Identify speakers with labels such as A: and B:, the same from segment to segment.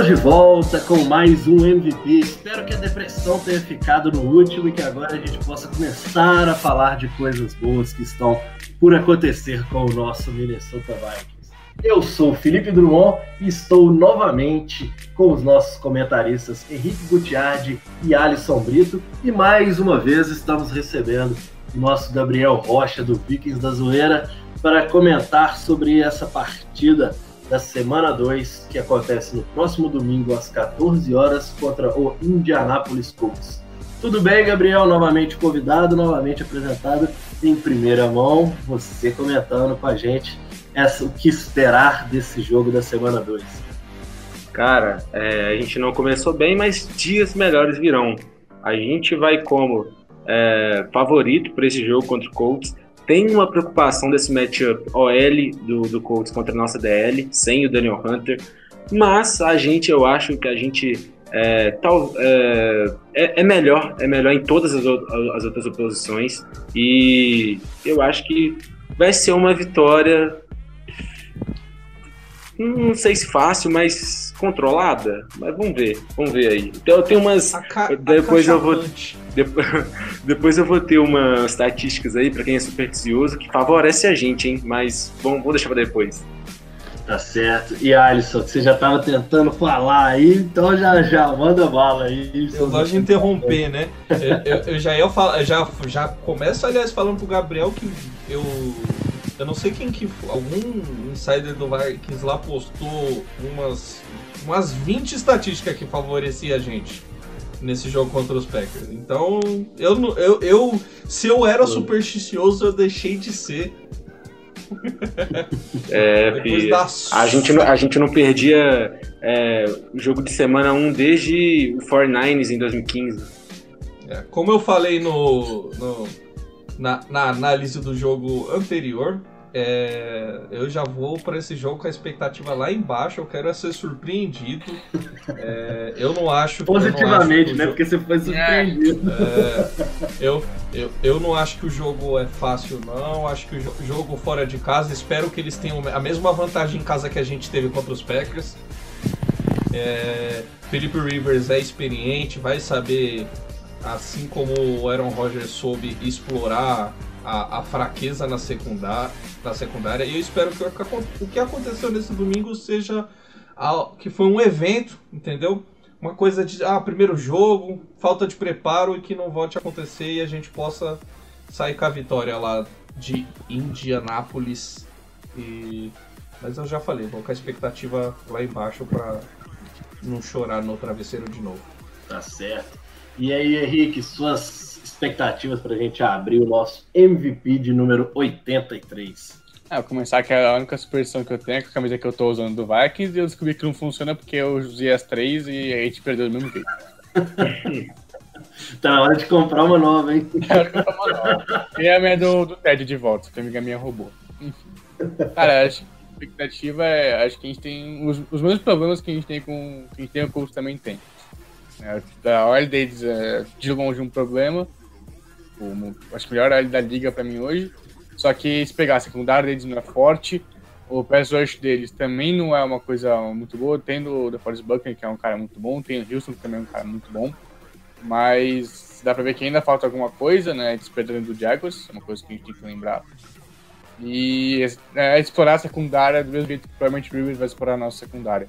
A: Estamos de volta com mais um MVP. Espero que a depressão tenha ficado no último e que agora a gente possa começar a falar de coisas boas que estão por acontecer com o nosso Minnesota Vikings. Eu sou Felipe Drummond e estou novamente com os nossos comentaristas Henrique Gutiardi e Alisson Brito. E mais uma vez estamos recebendo o nosso Gabriel Rocha do Vikings da Zoeira para comentar sobre essa partida da semana 2, que acontece no próximo domingo às 14 horas contra o Indianapolis Colts. Tudo bem, Gabriel? Novamente convidado, novamente apresentado em primeira mão, você comentando com a gente essa, o que esperar desse jogo da semana 2.
B: Cara, é, a gente não começou bem, mas dias melhores virão. A gente vai como é, favorito para esse jogo contra o Colts tem uma preocupação desse matchup OL do, do Colts contra a nossa DL, sem o Daniel Hunter, mas a gente, eu acho que a gente é, tal, é, é, é melhor, é melhor em todas as, as outras oposições e eu acho que vai ser uma vitória não sei se fácil, mas controlada. Mas vamos ver, vamos ver aí. Então eu tenho umas. depois eu vou. Depois eu vou ter umas estatísticas aí para quem é supersticioso que favorece a gente, hein? Mas vamos, vamos deixar para depois.
A: Tá certo. E Alisson, você já estava tentando falar aí, então já já manda bala aí.
C: Eu gosto de interromper, né? eu, eu, eu, já ia falar, já já começo aliás falando pro Gabriel que eu eu não sei quem que algum insider do Vikings lá postou umas umas 20 estatísticas que favorecia a gente nesse jogo contra os Packers. Então, eu, eu, eu se eu era supersticioso, eu deixei de ser.
B: É, a, gente não, a gente não perdia é, jogo de semana 1 desde o 49ers em 2015.
C: É, como eu falei no, no na, na análise do jogo anterior, é, eu já vou para esse jogo com a expectativa lá embaixo. Eu quero ser surpreendido. É, eu não acho.
A: Positivamente, né? Jogo... Porque você foi surpreendido.
C: É, eu, eu, eu não acho que o jogo é fácil, não. Acho que o jogo fora de casa. Espero que eles tenham a mesma vantagem em casa que a gente teve contra os Packers. É, Felipe Rivers é experiente, vai saber, assim como o Aaron Rodgers soube explorar a, a fraqueza na secundária, na secundária. E eu espero que o que aconteceu nesse domingo seja que foi um evento, entendeu? Uma coisa de ah, primeiro jogo, falta de preparo e que não volte a acontecer e a gente possa sair com a vitória lá de Indianápolis. E... Mas eu já falei, vou com a expectativa lá embaixo para não chorar no travesseiro de novo.
A: Tá certo. E aí, Henrique, suas expectativas para a gente abrir o nosso MVP de número 83?
D: É, vou começar que a única superstição que eu tenho é com a camisa que eu tô usando do Vikings e eu descobri que não funciona porque eu usei as três e a gente perdeu do mesmo jeito.
A: tá na hora de comprar uma nova, hein?
D: E a minha do, do Ted de volta, que a amiga minha roubou. Cara, acho que a expectativa é. Acho que a gente tem. Os, os mesmos problemas que a gente tem com. Que a gente tem, o Colts também tem. É, a deles é de longe um problema como acho que melhor da liga para mim hoje. Só que se pegar a secundária deles não é forte, o pass rush deles também não é uma coisa muito boa. Tem o DeForest Buckner, que é um cara muito bom, tem o Houston, que também é um cara muito bom. Mas dá pra ver que ainda falta alguma coisa, né? Despertando do Jaguars, é uma coisa que a gente tem que lembrar. E é, explorar a secundária do mesmo jeito que provavelmente o Rivers vai explorar a nossa secundária.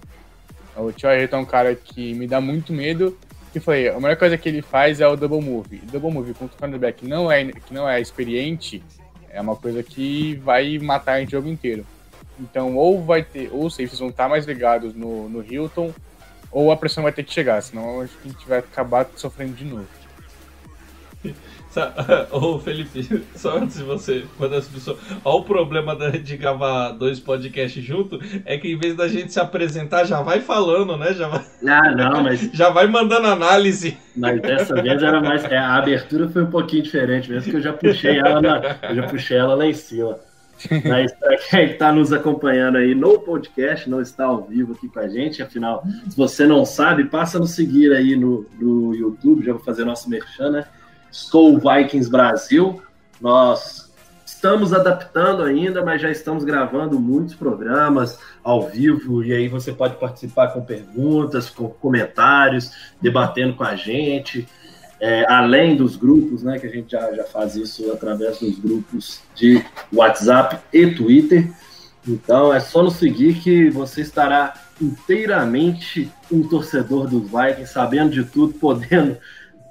D: O Tio é um cara que me dá muito medo, que foi, a melhor coisa que ele faz é o double move. Double move contra o cornerback não é, que não é experiente, é uma coisa que vai matar o jogo inteiro. Então, ou vai ter, ou os safeties vão estar mais ligados no, no Hilton, ou a pressão vai ter que chegar, senão a gente vai acabar sofrendo de novo.
C: Ô Felipe, só antes de você mandar essa pessoa. Olha o problema de gravar dois podcasts junto, é que em vez da gente se apresentar, já vai falando, né? Já vai,
A: Ah, não, mas,
C: já vai mandando análise.
A: mas dessa vez era mais. é, a abertura foi um pouquinho diferente, mesmo que eu já puxei ela, na- eu já puxei ela lá em cima. Mas para quem está nos acompanhando aí no podcast, não está ao vivo aqui com a gente, afinal, se você não sabe, passa a nos seguir aí no, no YouTube, já vou fazer nosso merchan, né? Skull Vikings Brasil. Nós estamos adaptando ainda, mas já estamos gravando muitos programas ao vivo, e aí você pode participar com perguntas, com comentários, debatendo com a gente. É, além dos grupos, né, que a gente já, já faz isso através dos grupos de WhatsApp e Twitter. Então é só nos seguir que você estará inteiramente um torcedor dos Vikings, sabendo de tudo, podendo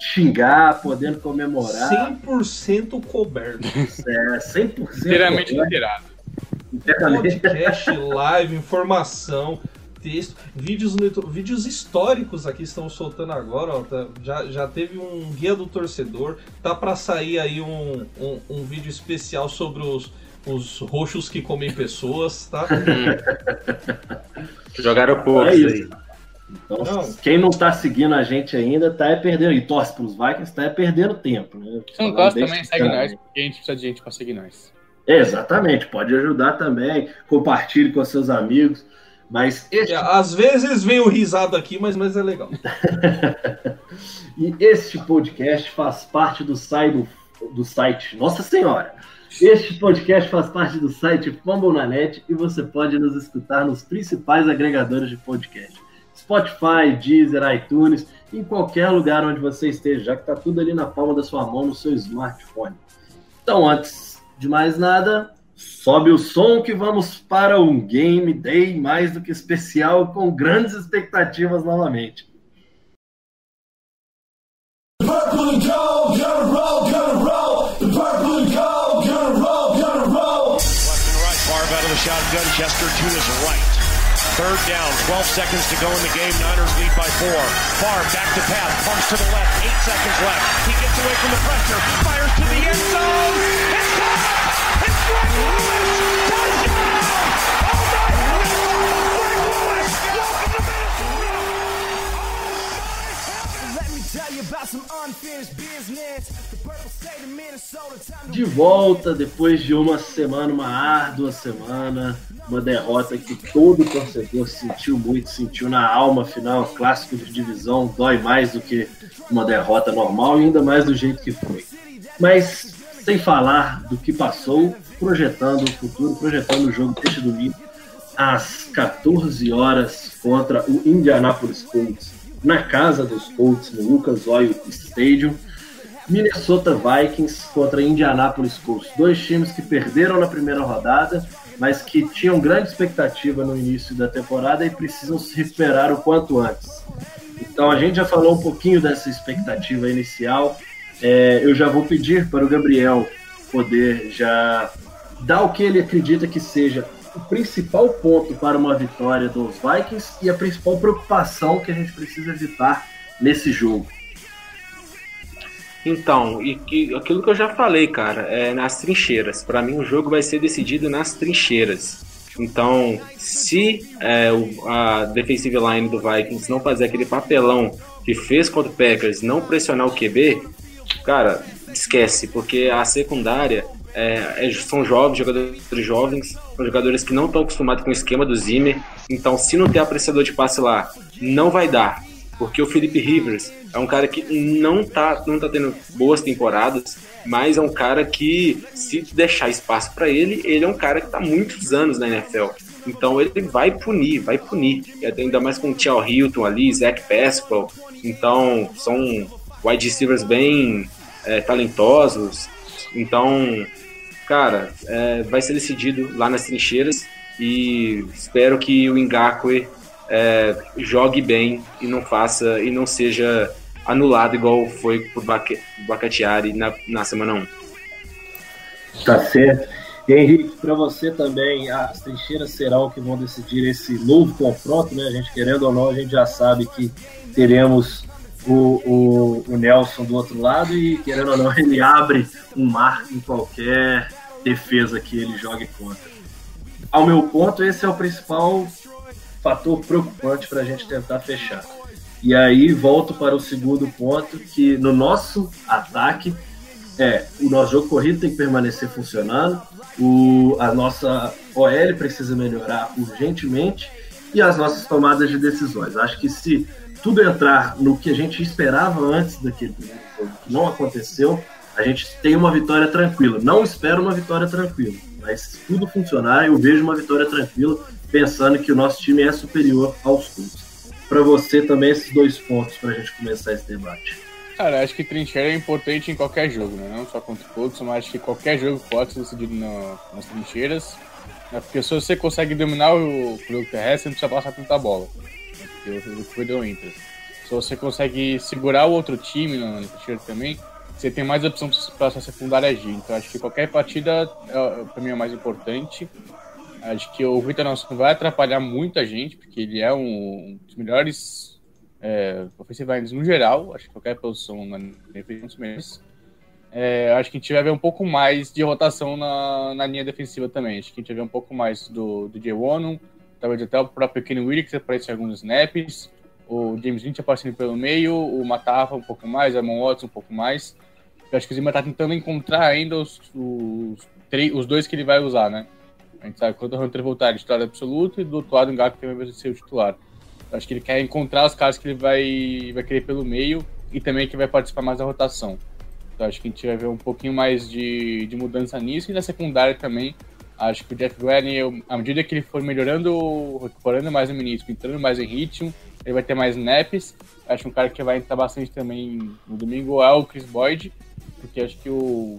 A: xingar, podendo comemorar.
C: 100% coberto.
A: É, 100%
D: Inteiramente inteirado.
A: Inteiramente.
C: Podcast, live, informação, texto, vídeos, vídeos históricos aqui estamos soltando agora. ó, tá- já, já teve um guia do torcedor, tá para sair aí um, um, um vídeo especial sobre os, os roxos que comem pessoas, tá?
B: Jogaram poucos
A: É
B: aí.
A: Então,
C: Não.
A: quem não tá seguindo a gente ainda, tá é perdendo, e torce pros Vikings, tá é perdendo tempo, né?
D: Se não gosta também, segue nós, porque a gente precisa de gente pra seguir nós.
A: Exatamente, pode ajudar também, compartilhe com seus amigos, mas este,
C: É, às vezes vem o risado aqui, mas, mas é legal.
A: e este podcast faz parte do site, do, do site Nossa Senhora. Este podcast faz parte do site Fumble na Net e você pode nos escutar nos principais agregadores de podcast. Spotify, Deezer, iTunes, em qualquer lugar onde você esteja, já que está tudo ali na palma da sua mão, no seu smartphone. Então, antes de mais nada, sobe o som que vamos para um Game Day mais do que especial, com grandes expectativas novamente.
E: Shotgun. Chester to his right. Third down, 12 seconds to go in the game. Niners lead by four. Favre back to pass, pumps to the left. Eight seconds left. He gets away from the pressure, fires to the end zone. It's caught! It's Greg Lewis!
F: Let me tell you about some unfinished business.
A: De volta depois de uma semana, uma árdua semana, uma derrota que todo torcedor sentiu muito, sentiu na alma, afinal, clássico de divisão dói mais do que uma derrota normal ainda mais do jeito que foi. Mas sem falar do que passou, projetando o futuro, projetando o jogo deste domingo às 14 horas contra o Indianapolis Colts, na casa dos Colts, no Lucas Oil Stadium. Minnesota Vikings contra Indianapolis Colts. Dois times que perderam na primeira rodada, mas que tinham grande expectativa no início da temporada e precisam se recuperar o quanto antes. Então a gente já falou um pouquinho dessa expectativa inicial. É, eu já vou pedir para o Gabriel poder já dar o que ele acredita que seja o principal ponto para uma vitória dos Vikings e a principal preocupação que a gente precisa evitar nesse jogo.
B: Então, e que, aquilo que eu já falei, cara, é nas trincheiras. Para mim, o jogo vai ser decidido nas trincheiras. Então, se é, o- a defensive line do Vikings não fazer aquele papelão que fez contra o Packers, não pressionar o QB, cara, esquece, porque a secundária é, é- são jovens, jogadores jovens, são jogadores que não estão acostumados com o esquema do Zimmer. Então, se não ter apreciador de passe lá, não vai dar. Porque o Felipe Rivers é um cara que não tá, não tá tendo boas temporadas, mas é um cara que, se deixar espaço para ele, ele é um cara que tá muitos anos na NFL. Então ele vai punir, vai punir. E ainda mais com o Tial Hilton ali, Zach Pascal. Então, são wide receivers bem é, talentosos. Então, cara, é, vai ser decidido lá nas trincheiras. E espero que o Ngakwe é, jogue bem e não faça e não seja anulado igual foi Bac- Bacatiari na, na semana 1.
A: Tá certo. Henrique, para você também, as trincheiras serão que vão decidir esse novo confronto, né? A gente querendo ou não, a gente já sabe que teremos o, o, o Nelson do outro lado e, querendo ou não, ele abre um marco em qualquer defesa que ele jogue contra. Ao meu ponto, esse é o principal fator preocupante para a gente tentar fechar. E aí volto para o segundo ponto, que no nosso ataque é o nosso jogo corrido tem que permanecer funcionando, o, a nossa OL precisa melhorar urgentemente e as nossas tomadas de decisões. Acho que se tudo entrar no que a gente esperava antes daquele jogo, que não aconteceu, a gente tem uma vitória tranquila. Não espero uma vitória tranquila, mas se tudo funcionar, eu vejo uma vitória tranquila, pensando que o nosso time é superior aos clubes. Para você também, esses dois pontos para a gente começar esse debate.
D: Cara, acho que trincheira é importante em qualquer jogo, né? Não só contra o Colts, mas acho que qualquer jogo pode ser decidido no, nas trincheiras. Né? Porque se você consegue dominar o jogo terrestre, não precisa passar tanta bola. Né? Porque o foi deu Inter. Se você consegue segurar o outro time na trincheira também, você tem mais opção para sua secundária agir. Então acho que qualquer partida, é, para mim, é mais importante. Acho que o Vitor Nelson vai atrapalhar muita gente, porque ele é um dos melhores é, no geral. Acho que qualquer posição na defesa melhores. É, acho que a gente vai ver um pouco mais de rotação na, na linha defensiva também. Acho que a gente vai ver um pouco mais do, do Jay talvez até o próprio Kenny que aparece em alguns snaps, o James Lynch aparecendo pelo meio, o Matafa um pouco mais, o Amon Watson um pouco mais. Eu acho que o Zima tá tentando encontrar ainda os, os, os dois que ele vai usar, né? A gente sabe que quando o Hunter voltar, ele é titular absoluto, e do outro lado o Gato também vai ser o titular. Eu acho que ele quer encontrar os caras que ele vai, vai querer pelo meio e também que vai participar mais da rotação. Então acho que a gente vai ver um pouquinho mais de, de mudança nisso e na secundária também. Acho que o Jeff Glenn, à medida que ele for melhorando, recuperando mais o menisco, entrando mais em ritmo, ele vai ter mais naps. Acho um cara que vai entrar bastante também no domingo é o Chris Boyd, porque acho que o,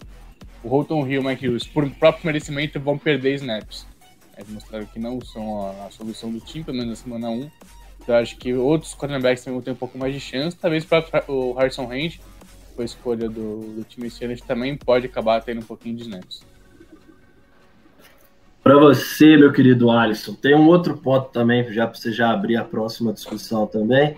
D: o Holton Hill e o Mike Hughes, por próprio merecimento, vão perder snaps. Eles mostraram que não são a, a solução do time, pelo menos na semana 1. Então acho que outros cornerbacks também vão ter um pouco mais de chance. Talvez o Harrison Range, foi a escolha do, do time esse também pode acabar tendo um pouquinho de snaps.
A: Para você, meu querido Alisson, tem um outro ponto também, já para você já abrir a próxima discussão também,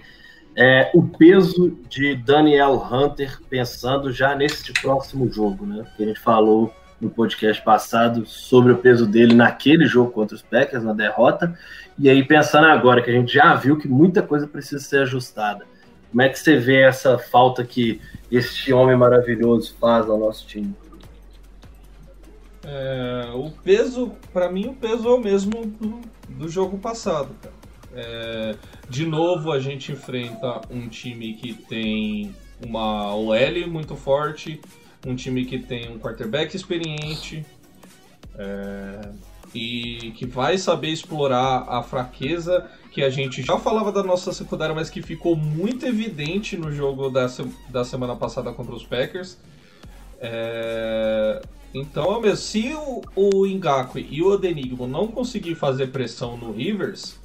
A: é o peso de Daniel Hunter pensando já nesse próximo jogo, né? Que a gente falou no podcast passado sobre o peso dele naquele jogo contra os Packers, na derrota, e aí pensando agora que a gente já viu que muita coisa precisa ser ajustada. Como é que você vê essa falta que este homem maravilhoso faz ao nosso time?
C: É, o peso, para mim, o peso é o mesmo do, do jogo passado, cara. É, de novo, a gente enfrenta um time que tem uma OL muito forte, um time que tem um quarterback experiente é, e que vai saber explorar a fraqueza que a gente já falava da nossa secundária, mas que ficou muito evidente no jogo da, da semana passada contra os Packers. É, então, mesmo, se o, o Ngakwe e o Odenigmo não conseguir fazer pressão no Rivers,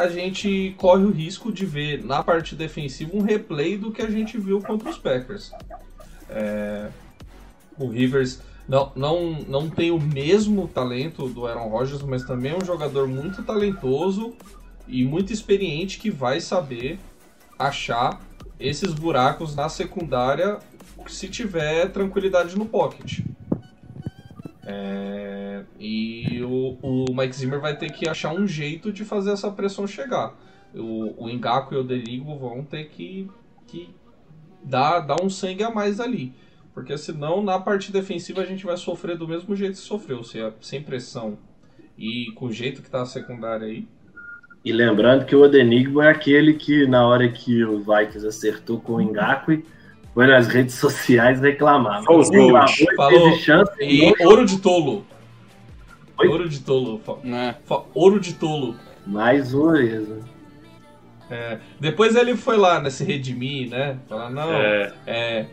C: a gente corre o risco de ver na parte defensiva um replay do que a gente viu contra os Packers. É, o Rivers não, não, não tem o mesmo talento do Aaron Rodgers, mas também é um jogador muito talentoso e muito experiente que vai saber achar esses buracos na secundária se tiver tranquilidade no pocket. É, e o, o, Mike Zimmer vai ter que achar um jeito de fazer essa pressão chegar. O, o Ngaku e o Derigo vão ter que, que dar, dar um sangue a mais ali. Porque senão na parte defensiva a gente vai sofrer do mesmo jeito que sofreu, é sem pressão e com o jeito que tá a secundária aí.
A: E lembrando que o Odenigbo é aquele que na hora que o Vikings acertou com o Ngakwe, foi nas redes sociais reclamar.
B: Falou,
C: Falou. Chance, e ouro de tolo. Oi? Ouro de tolo. É. Ouro de tolo.
A: Mais uma vez. Né?
C: É, depois ele foi lá nesse redimir, né? Falar, não, é. é,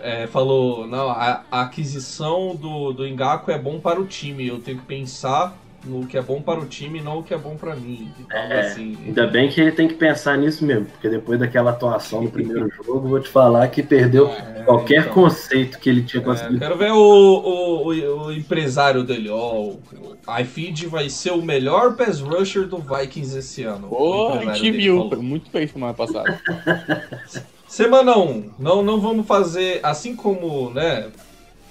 C: é falou, não, a, a, aquisição do, do Engaku é bom para o time. Eu tenho que pensar no que é bom para o time, não o que é bom para mim. Então,
A: É,
C: assim,
A: Ainda bem que ele tem que pensar nisso mesmo, porque depois daquela atuação no primeiro jogo, vou te falar que perdeu
C: é,
A: qualquer
C: então.
A: conceito que ele tinha
C: É,
A: conseguido.
C: quero ver o, o, o- o empresário dele, ó. O iFeed vai ser o melhor pass rusher do Vikings esse ano.
D: Pô,
C: O
D: a gente viu.
C: falou.
D: Foi muito feio semana passada.
C: Semana 1, não, não vamos fazer, assim como, né,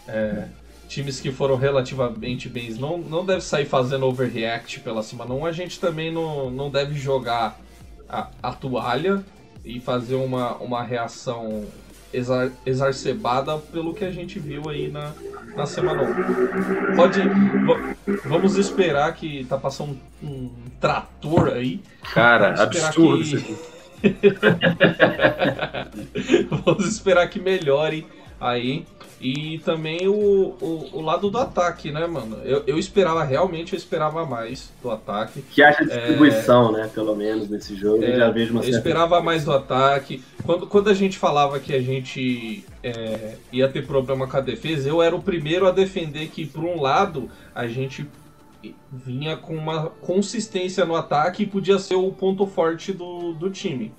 C: é, times que foram relativamente bem não, não deve sair fazendo overreact pela semana 1, a gente também não, não deve jogar a, a toalha e fazer uma, uma reação exar, exacerbada pelo que a gente viu aí na, na semana 1. Pode, va- vamos esperar que tá passando um, um trator aí,
B: Cara, absurdo
C: que-
B: isso aqui.
C: Vamos esperar que melhore aí. E também o, o, o lado do ataque, né, mano? Eu, eu esperava, realmente, eu esperava mais do ataque.
A: Que acha distribuição, né? Pelo menos nesse jogo. eu
C: É,
A: já vejo uma
C: Eu esperava mais do ataque. Quando, quando a gente falava que a gente é, ia ter problema com a defesa, eu era o primeiro a defender que, por um lado, a gente vinha com uma consistência no ataque e podia ser o ponto forte do, do time.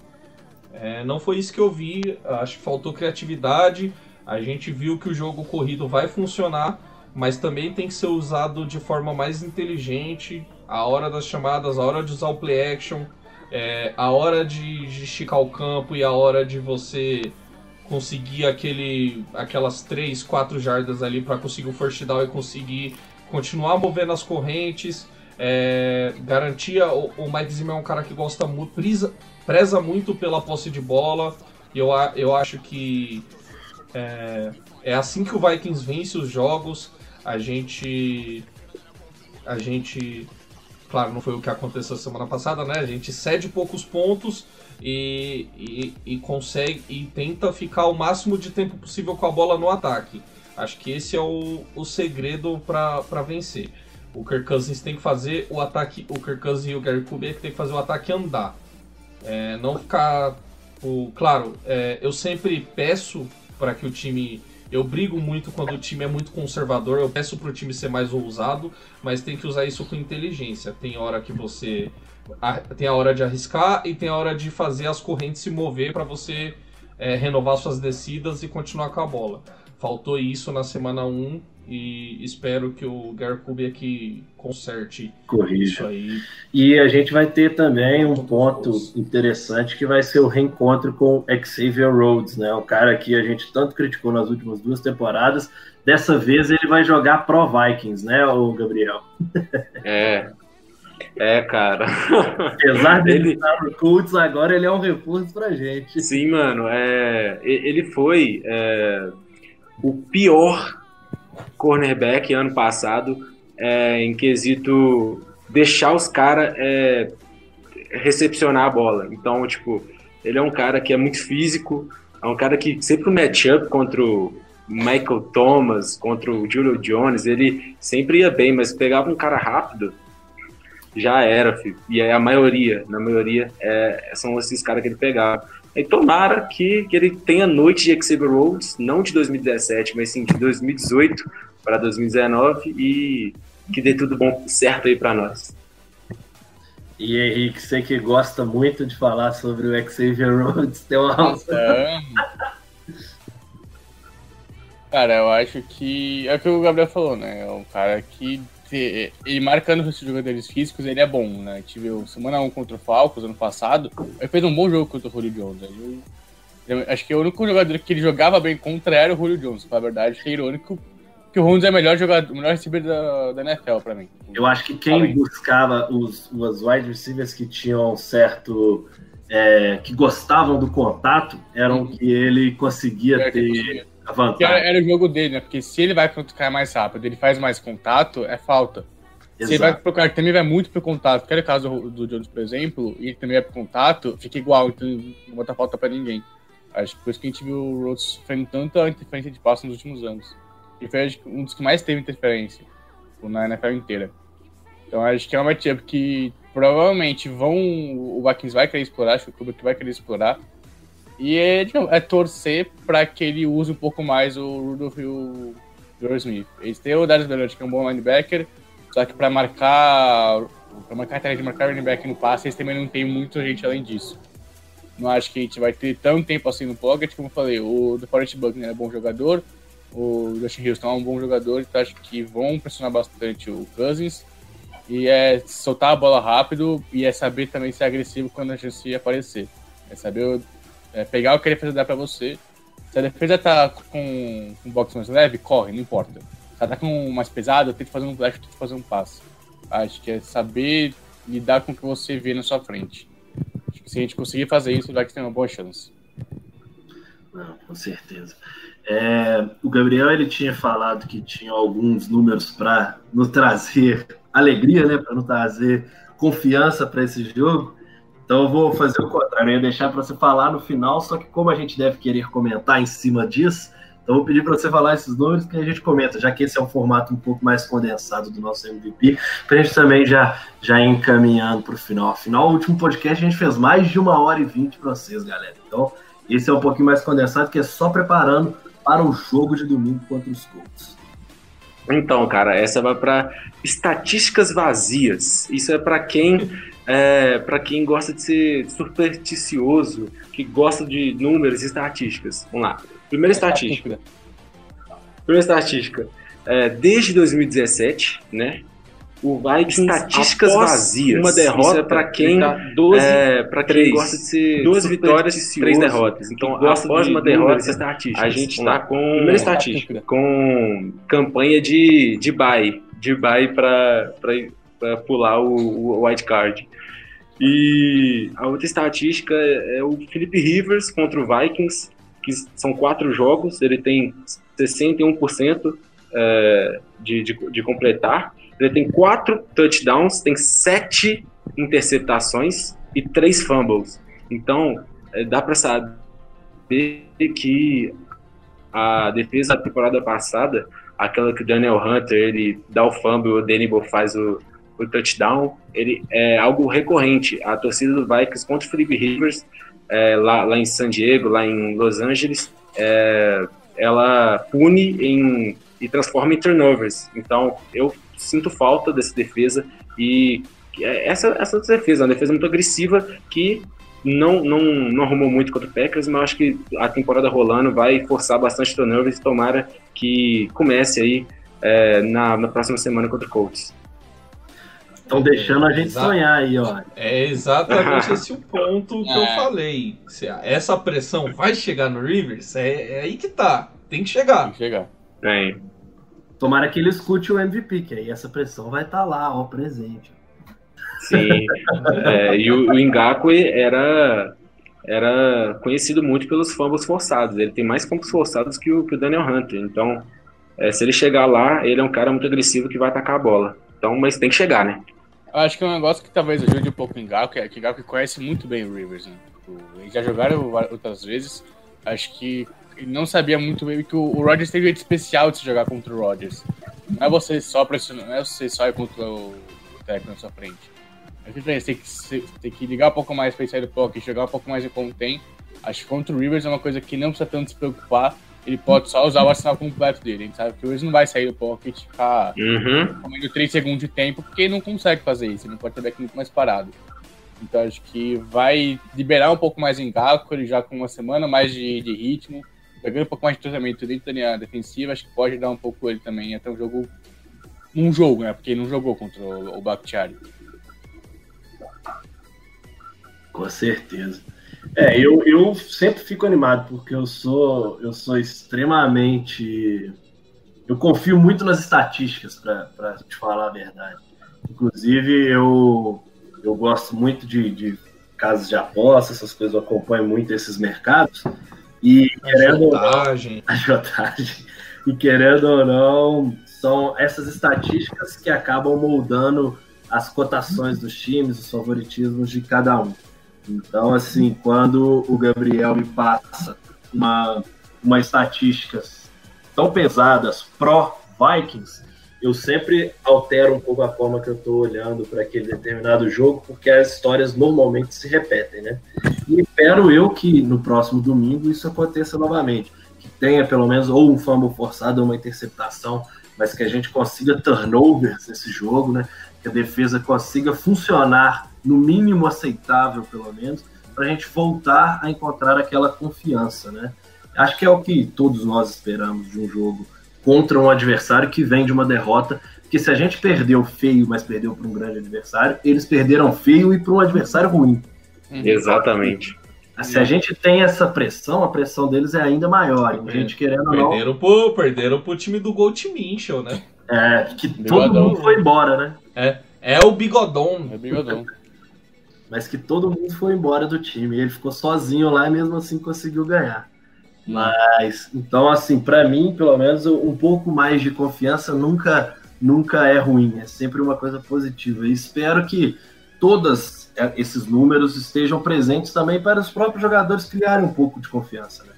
C: É, não foi isso que eu vi, acho que faltou criatividade. A gente viu que o jogo corrido vai funcionar, mas também tem que ser usado de forma mais inteligente. A hora das chamadas, a hora de usar o play action, é, a hora de, de esticar o campo e a hora de você conseguir aquele, aquelas 3, 4 jardas ali para conseguir o first down e conseguir continuar movendo as correntes. É, garantia, o, o Mike Zimmer é um cara que gosta muito, preza, preza muito pela posse de bola. Eu, eu acho que é, é assim que o Vikings vence os jogos. A gente. A gente. Claro, não foi o que aconteceu semana passada, né? A gente cede poucos pontos e, e, e consegue e tenta ficar o máximo de tempo possível com a bola no ataque. Acho que esse é o, o segredo para vencer. O Kirk Cousins tem que fazer o ataque. O Kirk Cousins e o Gary Kubiak tem que fazer o ataque andar. É, não ficar. O, claro, é, eu sempre peço para que o time. Eu brigo muito quando o time é muito conservador, eu peço para o time ser mais ousado, mas tem que usar isso com inteligência. Tem hora que você. tem a hora de arriscar e tem a hora de fazer as correntes se mover para você é, renovar suas descidas e continuar com a bola. Faltou isso na semana 1 e espero que o Gary Kubiak conserte isso
A: Corrija.
C: aí.
A: E a gente vai ter também um ponto interessante que vai ser o reencontro com Xavier Rhodes, né? O cara que a gente tanto criticou nas últimas duas temporadas. Dessa vez ele vai jogar pro Vikings, né, o Gabriel?
B: É. É, cara.
A: Apesar dele
B: Ele-
A: estar no Colts, agora ele é um reforço pra gente.
B: Sim, mano. É, ele foi é, o pior cornerback ano passado é, em quesito deixar os caras é, recepcionar a bola. Então, tipo, ele é um cara que é muito físico, é um cara que sempre o matchup contra o Michael Thomas, contra o Julio Jones, ele sempre ia bem, mas pegava um cara rápido, já era, filho. E a maioria, na maioria, é, são esses caras que ele pegava. E tomara que, que ele tenha noite de Xavier Rhodes, não de 2017, mas sim de 2018 para 2019 e que dê tudo bom certo aí para nós.
A: E Henrique, você que gosta muito de falar sobre o Xavier Rhodes, tem uma
D: É. Cara, eu acho que. É o que o Gabriel falou, né? É um cara que. Te- Ele marcando esses jogadores físicos, ele é bom, né? Tive o semana 1 contra o Falcons ano passado. Ele fez um bom jogo contra o Julio Jones. Ele- eu acho que o único jogador que ele jogava bem contra era o Julio Jones. Na verdade, que é irônico que o Jones é o melhor jogador, o melhor receiver da, da NFL pra mim.
A: Eu acho que quem
D: aí.
A: buscava os, os wide receivers que tinham certo. é, que gostavam do contato eram que ele conseguia
D: É,
A: ter. A
D: era,
A: vantagem.
D: era o jogo dele, né? Porque se ele vai ficar mais rápido, ele faz mais contato, é falta. Se ele vai
A: Exato.
D: pro cara que também vai muito pro contato, que era o caso do, do Jones, por exemplo, e ele também vai pro contato, fica igual, então não bota falta pra ninguém. Acho que por isso que a gente viu o Rhodes sofrendo tanta interferência de passe nos últimos anos. E foi um dos que mais teve interferência tipo, na NFL inteira. Então acho que é uma matchup que provavelmente vão. O Vikings vai querer explorar, acho que o Kubrick vai querer explorar. E é, novo, é torcer para que ele use um pouco mais o Rudolph e o Joe Smith. Eles têm o Darius Bernard, que é um bom linebacker, Só que para marcar para marcar a de marcar back no passe, eles também não tem muita gente além disso. Não acho que a gente vai ter tanto tempo assim no pocket, como eu falei, o do Forest Buckner é bom jogador, o Justin Houston é um bom jogador, então acho que vão pressionar bastante o Cousins. E é soltar a bola rápido e é saber também ser agressivo quando a chance aparecer. É saber é pegar o que a defesa dá pra você. Se a defesa tá com um box mais leve, corre, não importa. Se ela tá com mais pesado, tenta fazer um flash, tenta fazer um passe. Acho que é saber lidar com o que você vê na sua frente. Acho que se a gente conseguir fazer isso, vai que tem uma boa chance.
A: Não, com certeza. É, o Gabriel ele tinha falado que tinha alguns números para nos trazer alegria, né, para nos trazer confiança para esse jogo. Então eu vou fazer o contrário, eu ia deixar para você falar no final, só que como a gente deve querer comentar em cima disso, então vou pedir para você falar esses números que a gente comenta, já que esse é um formato um pouco mais condensado do nosso MVP, para a gente também já, já ir encaminhando para o final. Afinal, o último podcast a gente fez mais de uma hora e vinte para vocês, galera. Então, esse é um pouquinho mais condensado, que é só preparando para o jogo de domingo contra os Colts.
B: Então, cara, essa vai para estatísticas vazias. Isso é para quem é, para quem gosta de ser supersticioso, que gosta de números e estatísticas. Vamos lá. Primeira estatística. Primeira estatística. É, desde 2017, né? O Vikings estatísticas vazias.
C: Uma derrota
B: Isso é para quem,
C: tá 12,
B: é, para quem
C: 3.
B: gosta de ser
C: Duas vitórias, três derrotas.
B: Então, após
C: de
B: uma derrota,
C: estatísticas.
B: a gente
C: Vamos
B: tá com
C: Primeira estatística.
B: com campanha de de buy, de buy para pular o, o card. E a outra estatística é o Felipe Rivers contra o Vikings, que são quatro jogos, ele tem 61% é, de, de, de completar. Ele tem quatro touchdowns, tem sete interceptações e três fumbles. Então, é, dá para saber que a defesa da temporada passada, aquela que o Daniel Hunter ele dá o fumble, o Denebo faz o, o touchdown, ele é algo recorrente. A torcida do Vikings contra o Felipe Rivers, é, lá, lá em San Diego, lá em Los Angeles, é, ela pune em, e transforma em turnovers. Então, eu sinto falta dessa defesa e é, essa, essa defesa, uma defesa muito agressiva que não, não, não arrumou muito contra o Packers, mas acho que a temporada rolando vai forçar bastante turnovers e tomara que comece aí é, na, na próxima semana contra o Colts.
A: Estão deixando a gente
C: Exato.
A: sonhar aí, ó.
C: É exatamente esse o ponto que eu
D: É.
C: falei. Se essa pressão vai chegar no Rivers, é, é aí que tá. Tem que chegar.
D: Tem que chegar.
B: Tem.
A: Tomara que ele escute o MVP, que aí essa pressão vai estar lá, ó, presente.
B: Sim. É, e o, o Ngakwe era, era conhecido muito pelos fumbles forçados. Ele tem mais fumbles forçados que o, que o Daniel Hunter. Então, é, se ele chegar lá, ele é um cara muito agressivo que vai atacar a bola. Então, mas tem que chegar, né?
D: Acho que é um negócio que talvez ajude um pouco o Ngaku, é que o conhece muito bem o Rivers, né? Tipo, Eles já jogaram outras vezes. Acho que ele não sabia muito bem que o, Rodgers tem um especial de se jogar contra o Rodgers. Não é você só pressionar, não é você só ir contra o, o técnico na sua frente. É diferente, tem que, tem que ligar um pouco mais pra sair do pocket, jogar um pouco mais de como tem. Acho que contra o Rivers é uma coisa que não precisa tanto se preocupar. Ele pode só usar o arsenal completo dele. A gente sabe que o Rivers não vai sair do pocket e ficar
B: Uhum.
D: comendo 3 segundos de tempo, porque ele não consegue fazer isso, ele não pode ter back muito mais parado. Então acho que vai liberar um pouco mais em Gaco, ele já com uma semana mais de, de ritmo, pegando um pouco mais de treinamento dentro da linha defensiva, acho que pode dar um pouco ele também até um jogo. Um jogo, né? Porque ele não jogou contra o, o Bakhtiari.
A: Com certeza. É, eu, eu sempre fico animado, porque eu sou, eu sou extremamente. Eu confio muito nas estatísticas, para te falar a verdade. Inclusive, eu, eu gosto muito de, de casas de aposta, essas coisas, eu acompanho muito esses mercados. E querendo
C: Vantagem.
A: agiotagem. E querendo ou não, são essas estatísticas que acabam moldando as cotações dos times, os favoritismos de cada um. Então, assim, quando o Gabriel me passa uma, uma estatísticas tão pesadas pró-Vikings, eu sempre altero um pouco a forma que eu estou olhando para aquele determinado jogo, porque as histórias normalmente se repetem, né? E espero eu que no próximo domingo isso aconteça novamente. Que tenha pelo menos ou um fumble forçado ou uma interceptação mas que a gente consiga turnovers nesse jogo, né? Que a defesa consiga funcionar no mínimo aceitável, pelo menos, para a gente voltar a encontrar aquela confiança, né? Acho que é o que todos nós esperamos de um jogo contra um adversário que vem de uma derrota. Porque se a gente perdeu feio, mas perdeu para um grande adversário, eles perderam feio e para um adversário ruim.
B: Exatamente.
A: Se a gente tem essa pressão, a pressão deles é ainda maior. A gente querendo ou não,
C: Perderam pro, perderam pro time do Gold Minchel, né?
A: é, que todo
D: Bigodão.
A: mundo foi embora, né?
C: É, é o Bigodon.
D: É bigodão.
A: Mas que todo mundo foi embora do time. Ele ficou sozinho lá e mesmo assim conseguiu ganhar. Mas, então, assim, para mim, pelo menos, um pouco mais de confiança nunca, nunca é ruim. É sempre uma coisa positiva. E espero que todos esses números estejam presentes também para os próprios jogadores criarem um pouco de confiança. Né?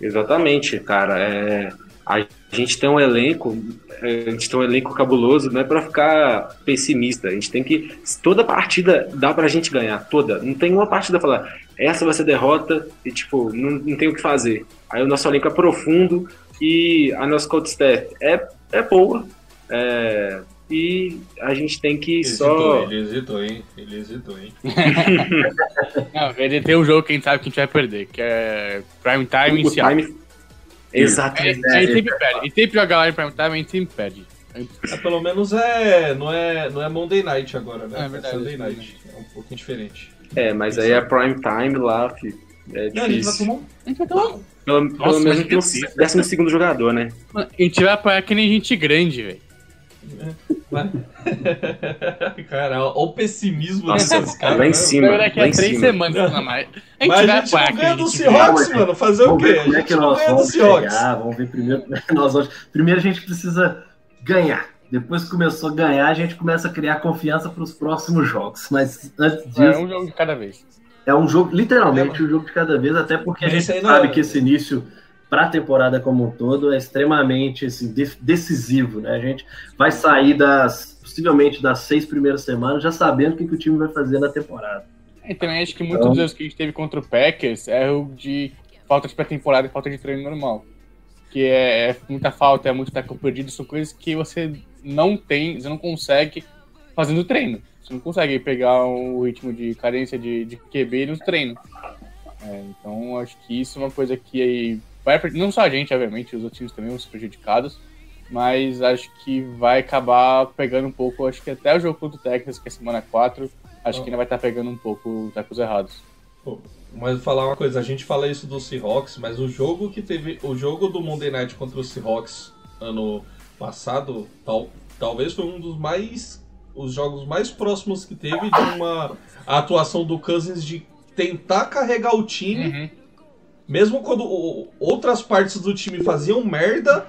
B: Exatamente, cara. É, a gente tem um elenco, a gente tem um elenco cabuloso, não é pra ficar pessimista. A gente tem que. Toda partida dá pra gente ganhar, toda. Não tem uma partida pra falar, essa vai ser derrota e, tipo, não, não tem o que fazer. Aí o nosso elenco é profundo e a nossa coach staff é, é boa. é, e a gente tem que
C: Ele
B: só.
C: hesitou, ele hesitou, hein? Ele hesitou, hein?
D: Não, ele tem um jogo que a gente sabe que a gente vai perder, que é Prime Time
B: o
D: Seattle.
B: time. Exatamente.
D: A gente sempre perde. A gente sempre joga lá em Prime Time, a gente sempre perde.
C: É, pelo menos é não, é. não é Monday Night agora, né?
D: É verdade,
C: Sunday
D: é
C: Night. É um pouquinho diferente.
B: É, mas aí é prime time lá, fi. É
C: Não, a gente vai
B: difícil.
C: tomar um.
D: A gente vai tomar um.
B: Pelo,
D: Nossa,
B: pelo menos tem
D: difícil.
B: décimo segundo jogador, né?
D: Mano, A gente vai apoiar que nem gente grande, velho.
C: Cara, olha o pessimismo
B: Nossa,
C: desses caras.
B: lá em
C: né?
B: cima.
D: Vai daqui a
B: em
D: três
B: cima.
D: semanas, não mais. A gente
C: Mas
D: vai
C: a gente
D: apoiar
C: não
D: que
C: ganha
D: nem
C: do
D: gente
C: Seahawks, mano. Fazer o
A: Vamos
C: quê?
A: ver
C: A
A: como é que nós vamos
C: Seahawks.
A: chegar. Vamos ver primeiro como é que nós vamos. Primeiro a gente precisa ganhar. Depois que começou a ganhar, a gente começa a criar confiança para os próximos jogos. Mas antes disso,
D: É um jogo de cada vez.
A: É um jogo, literalmente, um jogo de cada vez, até porque a gente sabe
C: é-
A: que esse início para a temporada como um todo é extremamente assim, de- decisivo, né? A gente vai sair das possivelmente das seis primeiras semanas já sabendo o que, que o time vai fazer na temporada.
D: E também acho que muitos
A: Então-
D: dos erros que a gente teve contra o Packers é o de falta de pré-temporada e falta de treino normal. Que é, é muita falta, é muito tackle perdido, são coisas que você não tem, você não consegue fazendo treino. Você não consegue pegar o ritmo de carência de, de QB no treino. É, então acho que isso é uma coisa que aí vai, não só a gente, obviamente, os outros times também vão ser prejudicados, mas acho que vai acabar pegando um pouco, acho que até o jogo contra o Texas, que é semana 4, acho que ainda vai estar pegando um pouco tacos errados.
C: Pô, Mas vou falar uma coisa, a gente fala isso do Seahawks, mas o jogo que teve. O jogo do Monday Night contra o Seahawks ano passado, tal, talvez foi um dos mais. Os jogos mais próximos que teve de uma atuação do Cousins de tentar carregar o time,
D: Uhum.
C: Mesmo quando outras partes do time faziam merda,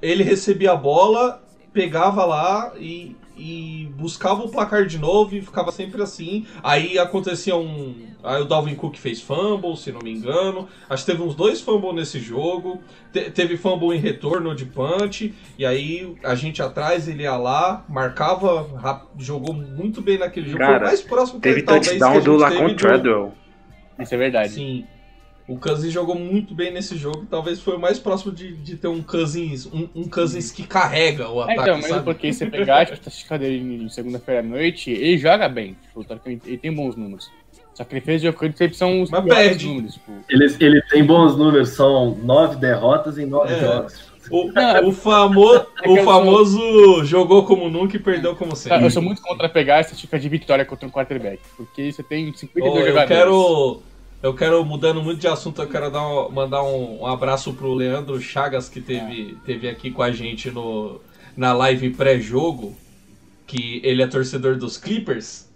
C: ele recebia a bola, pegava lá e, e buscava o placar de novo e ficava sempre assim. Aí acontecia um. Aí o Dalvin Cook fez fumble, se não me engano. Acho que teve uns dois fumble nesse jogo. Te- teve fumble em retorno de punch. E aí a gente atrás, ele ia lá, marcava, rap- jogou muito bem naquele jogo. Foi
B: Cara,
C: o mais próximo que
B: Teve
C: talvez que a
B: touchdown do
C: gente
B: Lacon
C: do-
B: Treadwell.
D: Isso é verdade.
C: Sim. O Cousins jogou muito bem nesse jogo. Talvez foi o mais próximo de, de ter um Cousins, um, um Cousins que carrega o
D: É,
C: ataque,
D: então, mesmo
C: sabe?
D: porque você pegar tipo, a estatística dele em segunda-feira à noite, ele joga bem. Tipo, ele tem bons números. Só que ele fez jogo que sempre são os
C: Mas perde.
D: números. Tipo.
A: Ele, ele tem bons números, são nove derrotas em nove
C: É.
A: jogos.
C: O,
D: Não,
C: o, famo,
D: é
C: o
D: eu
C: famoso jogou como nunca e perdeu como sempre.
D: eu sou muito contra pegar a estatística de vitória contra um quarterback. Porque você tem 52
C: Ô, eu
D: jogadores.
C: quero. Eu quero, mudando muito de assunto, eu quero dar um- mandar um, um abraço pro Leandro Chagas, que teve, teve aqui com a gente no, na live pré-jogo, que ele é torcedor dos Clippers.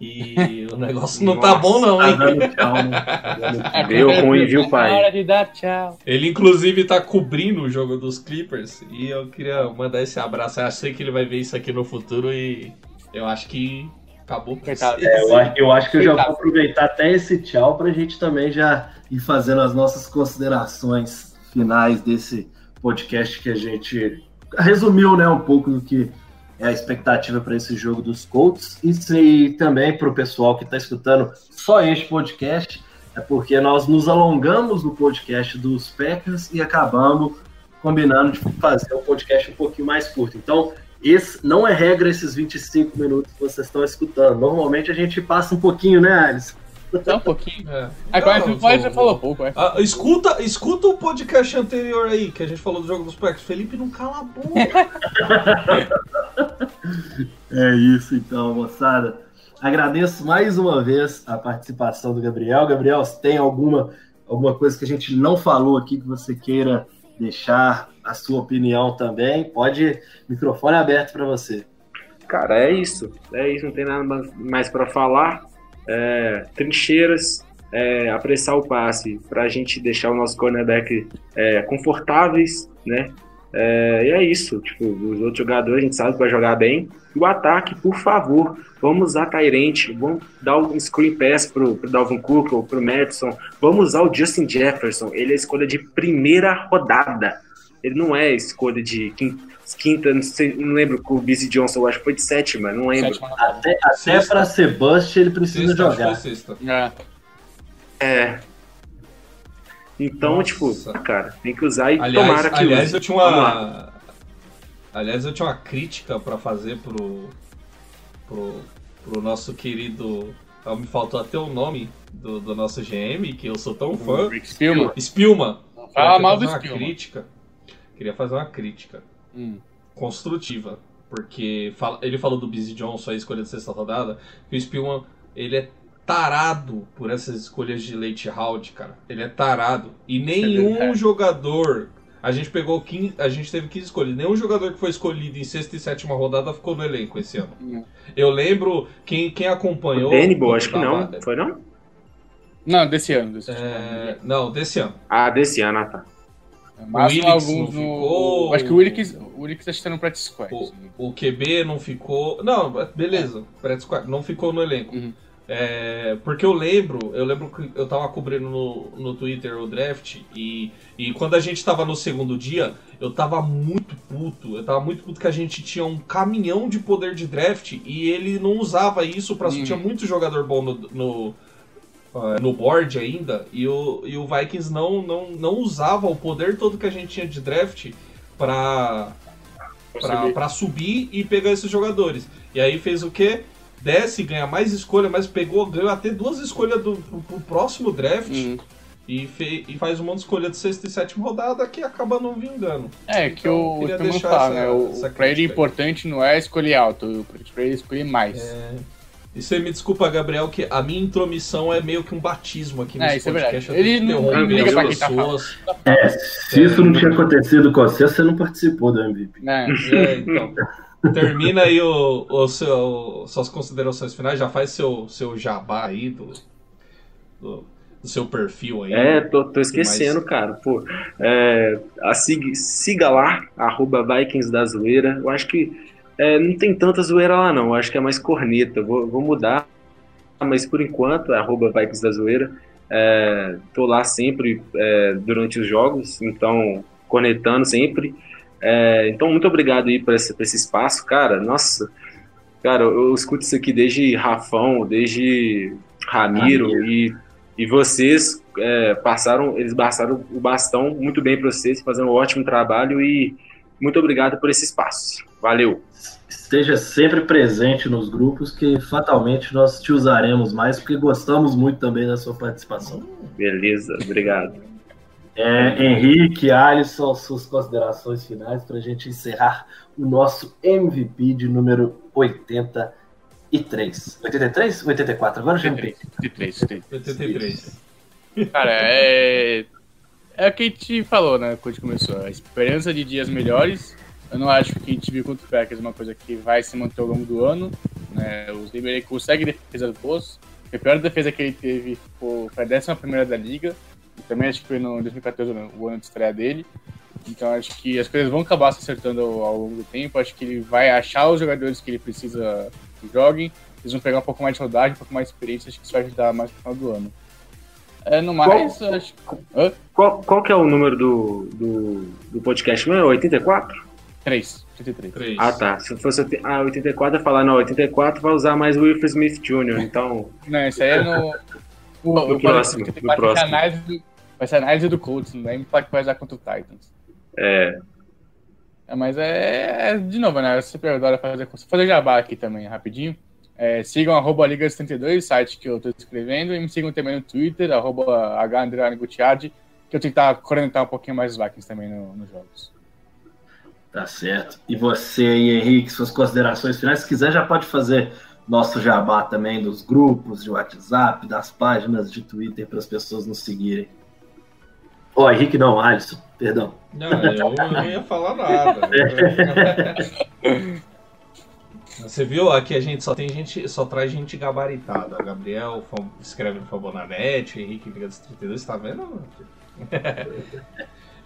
C: E o negócio não tá
B: Nossa,
C: bom, não,
A: Tá
C: hein?
A: dando tchau, né? Tá tchau.
B: Deu ruim, viu, pai?
D: É hora de dar tchau.
C: Ele, inclusive, tá cobrindo o jogo dos Clippers. E eu queria mandar esse abraço. Eu sei que ele vai ver isso aqui no futuro e eu acho que acabou vocês.
A: É, eu, acho- eu acho que eu já vou aproveitar até esse tchau para a gente também já ir fazendo as nossas considerações finais desse podcast que a gente resumiu né, um pouco do que é a expectativa para esse jogo dos Colts. E se também para o pessoal que está escutando só este podcast, é porque nós nos alongamos no podcast dos Packers e acabamos combinando de fazer um podcast um pouquinho mais curto. Então, esse não é regra esses 25 minutos que vocês estão escutando. Normalmente a gente passa um pouquinho, né, Alice?
D: Só um pouquinho.
C: É.
D: Agora
C: Não,
D: já
C: vou-
D: falou pouco, é.
C: Ah, escuta, escuta o podcast anterior aí, que a gente falou do jogo dos Packers. Felipe não cala a boca.
A: É isso então, moçada. Agradeço mais uma vez a participação do Gabriel. Gabriel, se tem alguma, alguma coisa que a gente não falou aqui que você queira deixar a sua opinião também, pode. Microfone aberto para você.
B: Cara, é isso. É isso, não tem nada mais- pra falar. É, trincheiras, é, apressar o passe pra gente deixar o nosso cornerback é, confortáveis, né? É, e é isso. Tipo, os outros jogadores a gente sabe que vai jogar bem. E o ataque, por favor, vamos usar Tyrant, vamos dar um screen pass pro, pro Dalvin Cook ou pro Madison. Vamos usar o Justin Jefferson. Ele é escolha de primeira rodada. Ele não é escolha de quin- quinta, não, sei, não lembro com o Busy Johnson, acho que foi de sétima, não lembro.
D: Sétima.
A: Até, até para ser bust, ele precisa
C: Sexta, acho que
A: jogar.
C: sexta.
D: É.
B: É. Então,
C: Nossa.
B: tipo, cara, tem que usar e
C: Aliás,
B: tomara que
C: aliás
B: use.
C: eu tinha uma. Aliás, eu tinha uma crítica pra fazer pro. pro. pro nosso querido. ah, Me faltou até o nome do, do nosso GM, que eu sou tão fã.
D: Rick Spielman.
C: Spilma.
D: Fala mal do
C: fazer uma
D: Spielman.
C: crítica. Queria fazer uma crítica
D: Hum.
C: construtiva. Porque fala- ele falou do Busy Johnson, a escolha de sexta rodada, que o Spielman, ele é tarado por essas escolhas de late round, cara. Ele é tarado. E nenhum
D: verdade.
C: jogador. A gente pegou 15, a gente teve 15 escolhas. Nenhum jogador que foi escolhido em sexta e sétima rodada ficou no elenco esse ano. Eu lembro, quem, quem acompanhou.
B: O
C: quando
B: acho que não. Foi não?
D: Não, desse ano. Desse
C: É, não, desse ano.
B: Ah, desse ano, ah, tá.
D: ano. Mas
C: o
D: alguns no.
C: ficou.
D: Acho que o Willix, o acho que tá no practice squad.
C: O, o QB não ficou. Não, beleza. Practice squad, Não ficou no elenco.
D: Uhum.
C: É, porque eu lembro, eu lembro que eu tava cobrindo no, no Twitter o draft e, e quando a gente tava no segundo dia, eu tava muito puto. Eu tava muito puto que a gente tinha um caminhão de poder de draft e ele não usava isso pra.
D: Uhum.
C: Tinha muito jogador bom no, no, ah, no board ainda e o, e o Vikings não, não, não usava o poder todo que a gente tinha de draft pra, pra,
D: subir.
C: pra subir e pegar esses jogadores. E aí fez o quê? Desce, ganha mais escolha, mas pegou, ganhou até duas escolhas do, pro, pro próximo draft
D: Uhum.
C: e, fe, e faz um monte de escolha de sexta e sétima rodada que acaba não vingando.
D: É, que
C: Então,
D: o
C: queria
D: Spielman
C: deixar
D: fala,
C: essa-
D: né? O,
C: essa
D: pra ele
C: aí.
D: importante não é escolher alto, pra ele é escolher mais.
C: É, E você me desculpa, Gabriel, que a minha intromissão é meio que um batismo aqui
D: É,
C: nesse
D: isso é
C: podcast. que
D: Ele não-
B: liga pra
D: quem tá.
A: É, se isso não tinha acontecido com você, você não participou do MVP.
D: Né?
C: É, então. Termina aí o, o seu, suas considerações finais, já faz seu, seu jabá aí do, do, do seu perfil aí.
B: É, tô, tô esquecendo, cara. Pô, é, a sig- siga lá, arroba Vikings da Zoeira. Eu acho que é, não tem tanta zoeira lá, não. Eu acho que é mais corneta. Vou, vou mudar, mas por enquanto é arroba Vikings da Zoeira. É, tô lá sempre é, durante os jogos, então conectando sempre. É, então, muito obrigado aí por esse, por esse espaço, cara. Nossa, cara, eu, escuto isso aqui desde Rafão, desde Ramiro, e, e vocês é, passaram, eles passaram o bastão muito bem para vocês, fazendo um ótimo trabalho e muito obrigado por esse espaço. Valeu.
A: Esteja sempre presente nos grupos, que fatalmente nós te usaremos mais, porque gostamos muito também da sua participação.
B: Beleza, obrigado.
A: É, Henrique, Alisson, suas considerações finais para a gente encerrar o nosso MVP de número 83. 83? 84? Agora já me perdi.
D: 83,
C: 83.
D: Cara, é. É o que a gente falou, né? Quando a gente começou. A esperança de dias melhores. Eu não acho que o que a gente viu contra o Packers é uma coisa que vai se manter ao longo do ano. Né? O ele consegue defesas boas. A pior defesa que ele teve foi foi a décima primeira da liga. Também acho que foi no 2014, né, o ano de estreia dele. Então acho que as coisas vão acabar se acertando ao, ao longo do tempo. Acho que ele vai achar os jogadores que ele precisa que joguem. Eles vão pegar um pouco mais de rodagem, um pouco mais de experiência. Acho que isso vai ajudar mais no final do ano. É, no mais, acho Hã?
B: Qual, qual que é o número do, do, do podcast mesmo? 84?
D: 3, 83.
C: 3.
B: Ah, tá. Se fosse ah, 84, eu falar, não, 84 vai usar mais o Wilfred Smith Jr., então...
D: Não, isso aí é no. O,
B: No
D: o
B: próximo,
D: 84
B: no próximo.
D: Análise do, vai ser análise do Colts, não é impacto que vai usar contra o Titans.
B: É,
D: É, mas é, é, de novo, né? Eu sempre adoro fazer, fazer jabá aqui também, rapidinho. É, sigam arroba Liga72, site que eu tô escrevendo, e me sigam também no Twitter, arroba H_Gutiardi, que eu tentar coordenar um pouquinho mais os Vikings também no- nos jogos.
A: Tá certo. E você aí, Henrique, suas considerações finais, se quiser, já pode fazer nosso jabá também dos grupos de WhatsApp, das páginas de Twitter para as pessoas nos seguirem. Ó, Henrique não, Alisson, perdão.
C: Não, eu não ia falar nada. Você viu? Aqui a gente só tem gente, só traz gente gabaritada. O Gabriel escreve no Fabonanete, o Henrique Liga dos 32, tá vendo?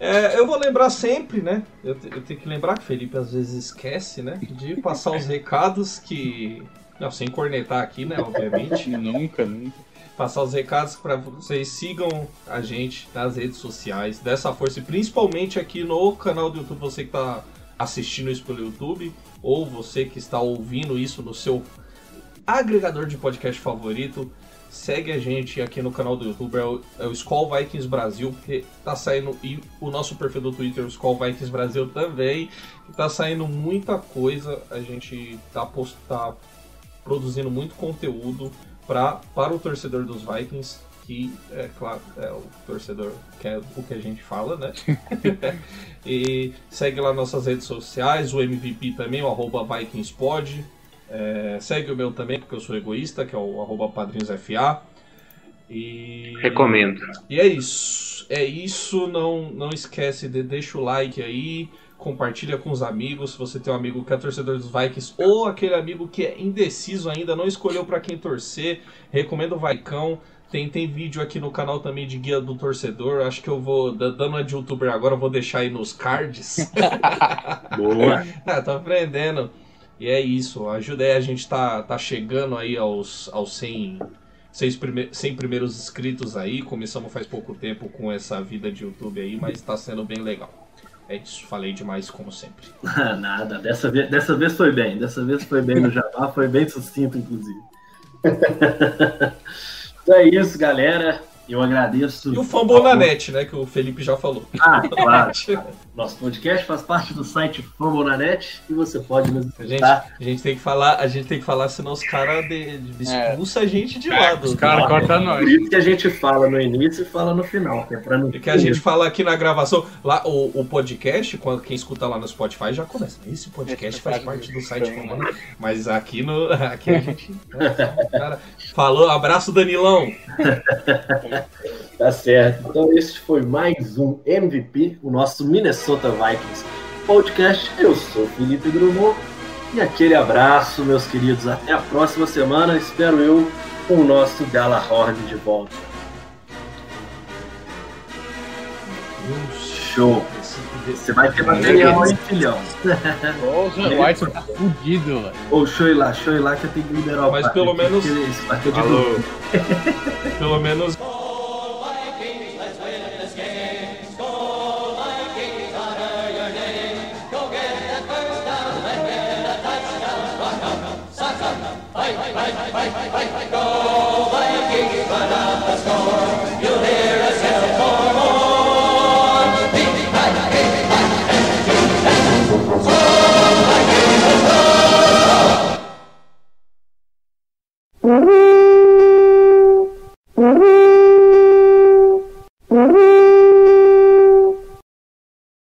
C: É, eu vou lembrar sempre, né? Eu, eu tenho que lembrar que o Felipe às vezes esquece, né? De passar os recados que. Não, sem cornetar aqui, né? Obviamente.
D: Nunca, nunca.
C: Passar os recados para vocês. Sigam a gente nas redes sociais, dessa força e principalmente aqui no canal do YouTube, você que está assistindo isso pelo YouTube ou você que está ouvindo isso no seu agregador de podcast favorito, segue a gente aqui no canal do YouTube, é o, é o Skull Vikings Brasil, porque tá saindo, e o nosso perfil do Twitter, o Skull Vikings Brasil também, que tá saindo muita coisa, a gente tá, post, tá produzindo muito conteúdo pra, para o torcedor dos Vikings, que é claro, é o torcedor que é o que a gente fala, né? e segue lá nossas redes sociais, o MVP também, o arroba VikingsPod. É, segue o meu também, porque eu sou egoísta, que é o arroba padrinhosFA. E...
B: recomendo.
C: E é isso. É isso. Não, não esquece de deixa o like aí. Compartilha com os amigos. Se você tem um amigo que é torcedor dos Vikings ou aquele amigo que é indeciso ainda, não escolheu para quem torcer, recomendo o Vaicão. Tem, tem vídeo aqui no canal também de guia do torcedor. Acho que eu vou, da- dando a de youtuber agora, eu vou deixar aí nos cards.
A: Boa.
C: ah, tô aprendendo. E é isso. Ajuda aí, a gente tá, tá chegando aí aos, aos 100, 100, prime 100 primeiros inscritos aí. Começamos faz pouco tempo com essa vida de YouTube aí, mas tá sendo bem legal. É isso. Falei demais, como sempre.
A: Nada, dessa vez, dessa vez foi bem. Dessa vez foi bem no jabá, foi bem sucinto, inclusive. então é isso, galera. Eu agradeço.
C: E o Fambonanet, né? Que o Felipe já falou.
A: Ah, claro. Nosso podcast faz parte do site Fambonanet e você pode nos
C: A gente,
A: escutar.
C: a gente tem que falar, a gente tem que falar, senão os caras de, de, expulsam a gente de lado.
D: Os caras cortam nós.
A: Por isso que a gente fala no início e fala no final, que é pra não
C: E que a gente fala aqui na gravação, lá o, o podcast, quando quem escuta lá no Spotify já começa. Esse podcast faz parte do site comum, mas aqui no aqui a gente cara, falou, abraço Danilão.
A: Tá certo. Então esse foi mais um MVP, o nosso Minnesota Vikings podcast. Eu sou o Felipe Drummond e aquele abraço, meus queridos. Até a próxima semana. Espero eu com o nosso Galahorn de volta. Show. Você vai ter material, hein, filhão?
D: O White tá fudido, velho.
A: Ô, show ir lá, show ir lá que eu tenho que liberar o
C: Mas pelo menos-
B: Alô.
C: Pelo menos